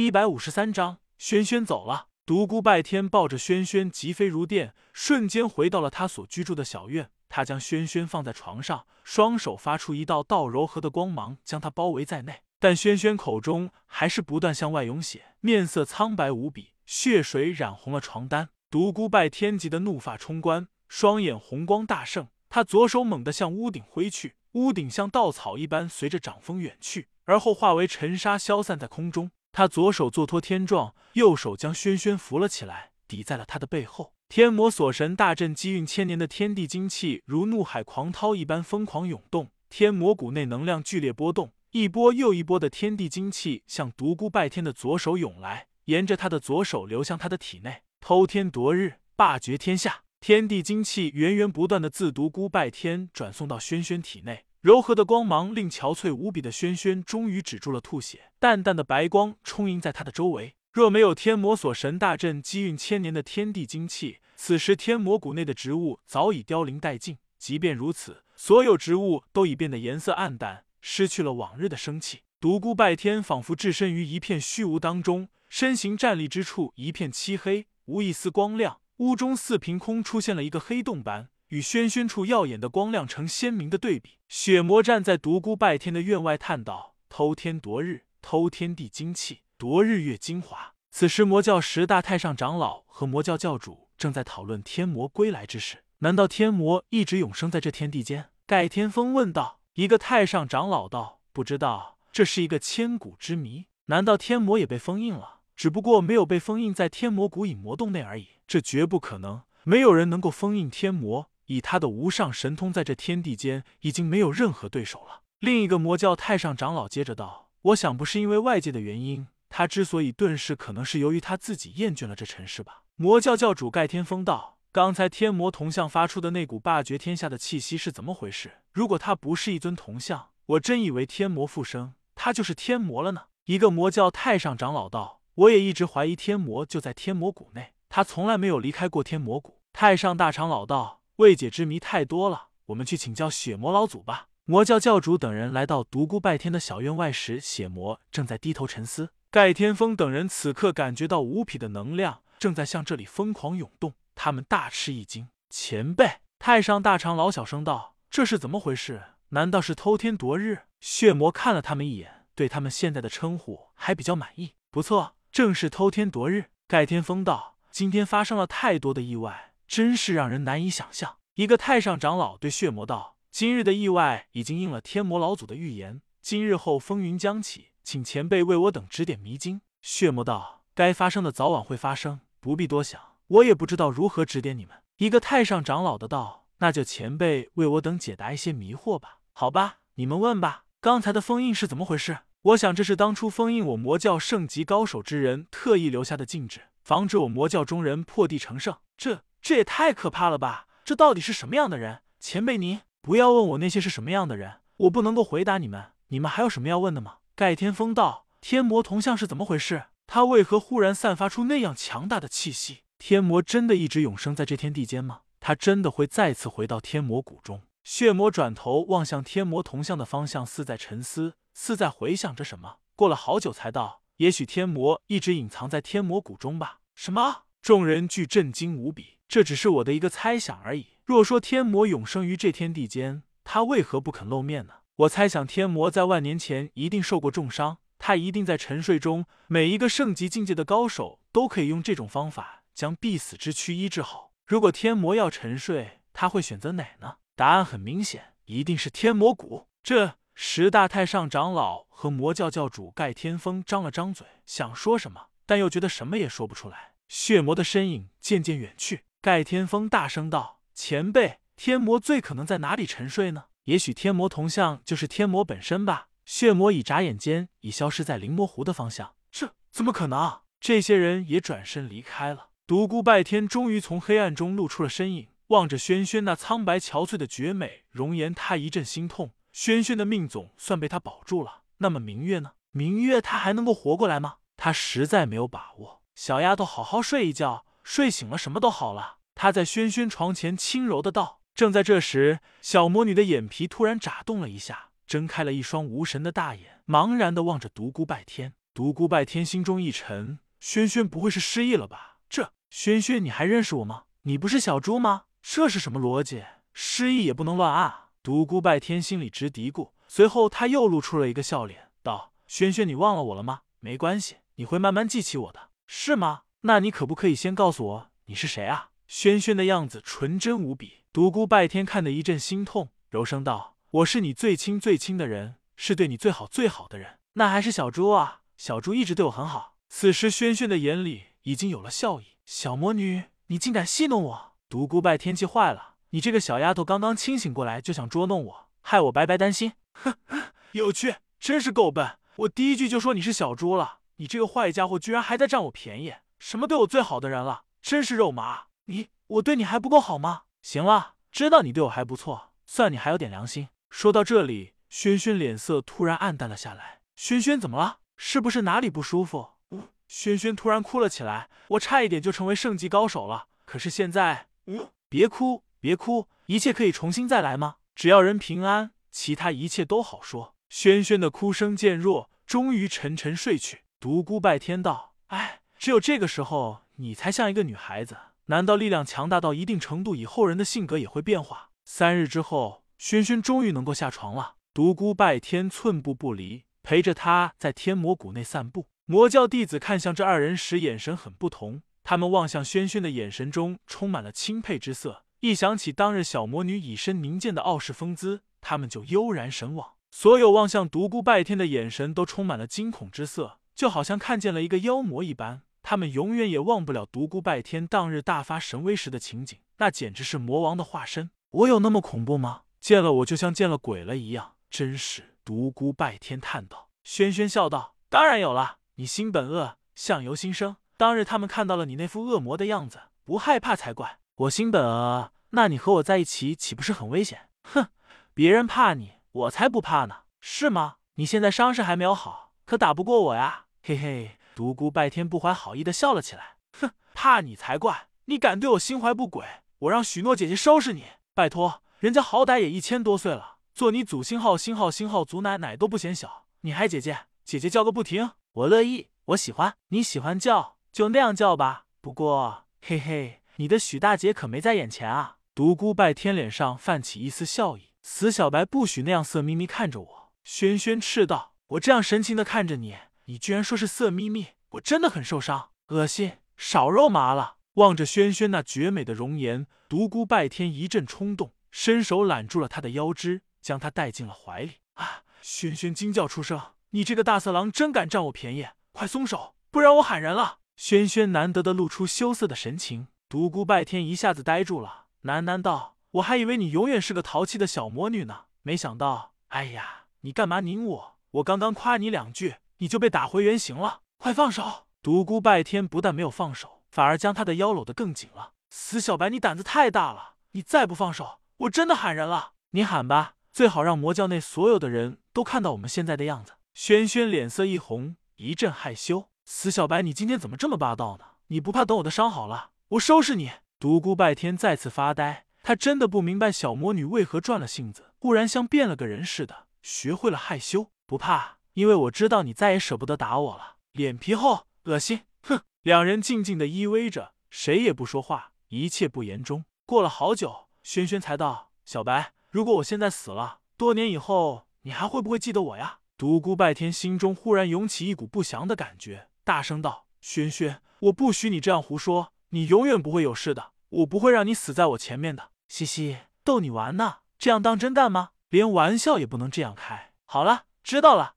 一百五十三章，轩轩走了。独孤拜天抱着轩轩疾飞如电，瞬间回到了他所居住的小院。他将轩轩放在床上，双手发出一道道柔和的光芒，将他包围在内。但轩轩口中还是不断向外涌血，面色苍白无比，血水染红了床单。独孤拜天急得怒发冲冠，双眼红光大盛，他左手猛地向屋顶挥去，屋顶像稻草一般随着掌风远去，而后化为尘沙消散在空中。他左手做托天状，右手将轩轩扶了起来，抵在了他的背后。天魔锁神大阵积运千年的天地精气如怒海狂涛一般疯狂涌动，天魔谷内能量剧烈波动，一波又一波的天地精气向独孤拜天的左手涌来，沿着他的左手流向他的体内，偷天夺日，霸绝天下。天地精气源源不断的自独孤拜天转送到轩轩体内。柔和的光芒令憔悴无比的轩轩终于止住了吐血，淡淡的白光充盈在他的周围。若没有天魔锁神大阵积运千年的天地精气，此时天魔谷内的植物早已凋零殆尽。即便如此，所有植物都已变得颜色暗淡，失去了往日的生气。独孤拜天仿佛置身于一片虚无当中，身形站立之处一片漆黑，无一丝光亮。屋中似凭空出现了一个黑洞般。与轩轩处耀眼的光亮成鲜明的对比。血魔站在独孤拜天的院外，叹道：“偷天夺日，偷天地精气，夺日月精华。”此时，魔教十大太上长老和魔教教主正在讨论天魔归来之事。难道天魔一直永生在这天地间？盖天风问道。一个太上长老道：“不知道，这是一个千古之谜。难道天魔也被封印了？只不过没有被封印在天魔谷隐魔洞内而已。这绝不可能，没有人能够封印天魔。”以他的无上神通，在这天地间已经没有任何对手了。另一个魔教太上长老接着道：“我想不是因为外界的原因，他之所以遁世，可能是由于他自己厌倦了这尘世吧。”魔教教主盖天风道：“刚才天魔铜像发出的那股霸绝天下的气息是怎么回事？如果他不是一尊铜像，我真以为天魔复生，他就是天魔了呢。”一个魔教太上长老道：“我也一直怀疑天魔就在天魔谷内，他从来没有离开过天魔谷。”太上大长老道。未解之谜太多了，我们去请教血魔老祖吧。魔教教主等人来到独孤拜天的小院外时，血魔正在低头沉思。盖天风等人此刻感觉到无匹的能量正在向这里疯狂涌动，他们大吃一惊。前辈，太上大长老小声道：“这是怎么回事？难道是偷天夺日？”血魔看了他们一眼，对他们现在的称呼还比较满意。不错，正是偷天夺日。盖天风道：“今天发生了太多的意外。”真是让人难以想象。一个太上长老对血魔道：“今日的意外已经应了天魔老祖的预言，今日后风云将起，请前辈为我等指点迷津。”血魔道：“该发生的早晚会发生，不必多想。我也不知道如何指点你们。”一个太上长老的道：“那就前辈为我等解答一些迷惑吧。”好吧，你们问吧。刚才的封印是怎么回事？我想这是当初封印我魔教圣级高手之人特意留下的禁制，防止我魔教中人破地成圣。这。这也太可怕了吧！这到底是什么样的人？前辈，您不要问我那些是什么样的人，我不能够回答你们。你们还有什么要问的吗？盖天风道：“天魔铜像是怎么回事？他为何忽然散发出那样强大的气息？天魔真的一直永生在这天地间吗？他真的会再次回到天魔谷中？”血魔转头望向天魔铜像的方向，似在沉思，似在回想着什么。过了好久，才道：“也许天魔一直隐藏在天魔谷中吧？”什么？众人俱震惊无比。这只是我的一个猜想而已。若说天魔永生于这天地间，他为何不肯露面呢？我猜想天魔在万年前一定受过重伤，他一定在沉睡中。每一个圣级境界的高手都可以用这种方法将必死之躯医治好。如果天魔要沉睡，他会选择哪呢？答案很明显，一定是天魔谷。这十大太上长老和魔教教主盖天风张了张嘴，想说什么，但又觉得什么也说不出来。血魔的身影渐渐远去。盖天风大声道：“前辈，天魔最可能在哪里沉睡呢？也许天魔铜像就是天魔本身吧。”血魔已眨眼间已消失在灵魔湖的方向。这怎么可能？这些人也转身离开了。独孤拜天终于从黑暗中露出了身影，望着轩轩那苍白憔悴的绝美容颜，他一阵心痛。轩轩的命总算被他保住了，那么明月呢？明月他还能够活过来吗？他实在没有把握。小丫头，好好睡一觉。睡醒了，什么都好了。他在轩轩床前轻柔的道。正在这时，小魔女的眼皮突然眨动了一下，睁开了一双无神的大眼，茫然的望着独孤拜天。独。孤拜天心中一沉，轩轩不会是失忆了吧？这轩轩，你还认识我吗？你不是小猪吗？这是什么逻辑？失忆也不能乱按。独孤拜天心里直嘀咕，随后他又露出了一个笑脸，道：“轩轩，你忘了我了吗？没关系，你会慢慢记起我的，是吗？那你可不可以先告诉我你是谁啊？”轩轩的样子纯真无比，独孤拜天看得一阵心痛，柔声道：“我是你最亲最亲的人，是对你最好最好的人。那还是小猪啊，小猪一直对我很好。”此时轩轩的眼里已经有了笑意。小魔女，你竟敢戏弄我！独孤拜天气坏了，你这个小丫头刚刚清醒过来就想捉弄我，害我白白担心。哼，有趣，真是够笨！我第一句就说你是小猪了，你这个坏家伙居然还在占我便宜！什么对我最好的人了？真是肉麻！你，我对你还不够好吗？行了，知道你对我还不错，算你还有点良心。说到这里，轩轩脸色突然暗淡了下来。轩轩怎么了？是不是哪里不舒服？呜！轩轩突然哭了起来。我差一点就成为圣级高手了，可是现在……呜！别哭，别哭，一切可以重新再来吗？只要人平安，其他一切都好说。轩轩的哭声渐弱，终于沉沉睡去。独孤拜天道：“哎，只有这个时候，你才像一个女孩子。”难道力量强大到一定程度以后，人的性格也会变化？三日之后，轩轩终于能够下床了。独孤拜天寸步不离，陪着他在天魔谷内散步。魔教弟子看向这二人时，眼神很不同。他们望向轩轩的眼神中充满了钦佩之色。一想起当日小魔女以身凝剑的傲视风姿，他们就悠然神往。所有望向独孤拜天的眼神都充满了惊恐之色，就好像看见了一个妖魔一般。他们永远也忘不了独孤拜天当日大发神威时的情景，那简直是魔王的化身。我有那么恐怖吗？见了我就像见了鬼了一样，真是。独孤拜天叹道。轩轩笑道：“当然有了，你心本恶，相由心生。当日他们看到了你那副恶魔的样子，不害怕才怪。我心本恶，那你和我在一起岂不是很危险？哼，别人怕你，我才不怕呢，是吗？你现在伤势还没有好，可打不过我呀，嘿嘿。”独孤拜天不怀好意的笑了起来，哼，怕你才怪！你敢对我心怀不轨，我让许诺姐姐收拾你！拜托，人家好歹也一千多岁了，做你祖星号星号星号祖奶奶都不嫌小，你还姐姐姐姐叫个不停！我乐意，我喜欢，你喜欢叫就那样叫吧。不过，嘿嘿，你的许大姐可没在眼前啊！独孤拜天脸上泛起一丝笑意，死小白不许那样色眯眯看着我！轩轩斥道：“我这样神情的看着你。”你居然说是色眯眯，我真的很受伤，恶心，少肉麻了。望着轩轩那绝美的容颜，独孤拜天一阵冲动，伸手揽住了他的腰肢，将他带进了怀里。啊！轩轩惊叫出声：“你这个大色狼，真敢占我便宜！快松手，不然我喊人了！”轩轩难得的露出羞涩的神情，独孤拜天一下子呆住了，喃喃道：“我还以为你永远是个淘气的小魔女呢，没想到……哎呀，你干嘛拧我？我刚刚夸你两句。”你就被打回原形了！快放手！独孤拜天不但没有放手，反而将他的腰搂得更紧了。死小白，你胆子太大了！你再不放手，我真的喊人了！你喊吧，最好让魔教内所有的人都看到我们现在的样子。轩轩脸色一红，一阵害羞。死小白，你今天怎么这么霸道呢？你不怕等我的伤好了，我收拾你？独孤拜天再次发呆，他真的不明白小魔女为何转了性子，忽然像变了个人似的，学会了害羞。不怕。因为我知道你再也舍不得打我了，脸皮厚，恶心，哼！两人静静的依偎着，谁也不说话，一切不言中。过了好久，轩轩才道：“小白，如果我现在死了，多年以后，你还会不会记得我呀？”独孤拜天心中忽然涌起一股不祥的感觉，大声道：“轩轩，我不许你这样胡说，你永远不会有事的，我不会让你死在我前面的。”嘻嘻，逗你玩呢，这样当真干吗？连玩笑也不能这样开。好了，知道了。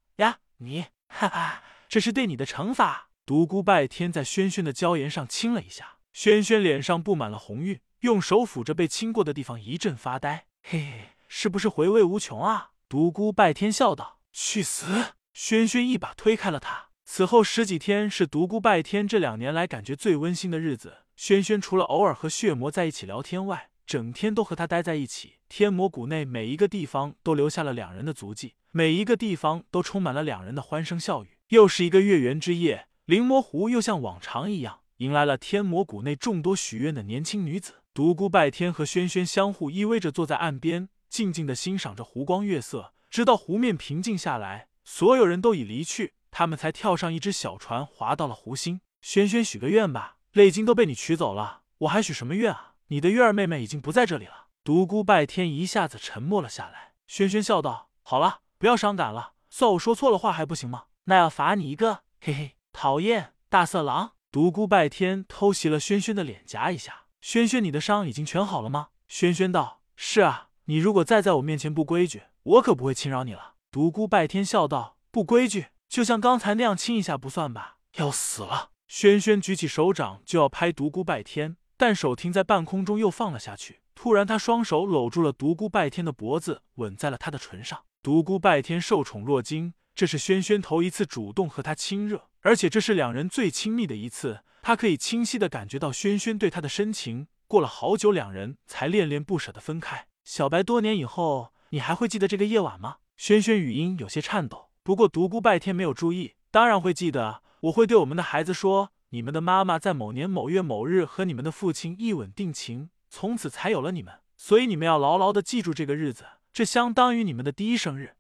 你，哈哈，这是对你的惩罚。独孤拜天在轩轩的娇颜上亲了一下，轩轩脸上布满了红晕，用手抚着被亲过的地方，一阵发呆。嘿嘿，是不是回味无穷啊？独孤拜天笑道：“去死！”轩轩一把推开了他。此后十几天是独孤拜天这两年来感觉最温馨的日子。轩轩除了偶尔和血魔在一起聊天外，整天都和他待在一起。天魔谷内每一个地方都留下了两人的足迹。每一个地方都充满了两人的欢声笑语。又是一个月圆之夜，灵魔湖又像往常一样迎来了天魔谷内众多许愿的年轻女子。独孤拜天和轩轩相互依偎着坐在岸边，静静的欣赏着湖光月色。直到湖面平静下来，所有人都已离去，他们才跳上一只小船，划到了湖心。轩轩许个愿吧，泪晶都被你取走了，我还许什么愿啊？你的月儿妹妹已经不在这里了。独孤拜天一下子沉默了下来。轩轩笑道：“好了，不要伤感了，算我说错了话还不行吗？那要罚你一个，嘿嘿，讨厌，大色狼。”独孤拜天偷袭了轩轩的脸颊一下。轩轩，你的伤已经全好了吗？轩轩道：“是啊，你如果再在我面前不规矩，我可不会轻饶你了。”独孤拜天笑道：“不规矩，就像刚才那样亲一下不算吧？要死了！”轩轩举起手掌就要拍独孤拜天。但手停在半空中，又放了下去。突然，他双手搂住了独孤拜天的脖子，吻在了他的唇上。独孤拜天受宠若惊，这是轩轩头一次主动和他亲热，而且这是两人最亲密的一次。他可以清晰的感觉到轩轩对他的深情。过了好久，两人才恋恋不舍的分开。小白，多年以后，你还会记得这个夜晚吗？轩轩语音有些颤抖。不过独孤拜天没有注意，当然会记得。我会对我们的孩子说。你们的妈妈在某年某月某日和你们的父亲一吻定情，从此才有了你们。所以你们要牢牢的记住这个日子，这相当于你们的第一生日。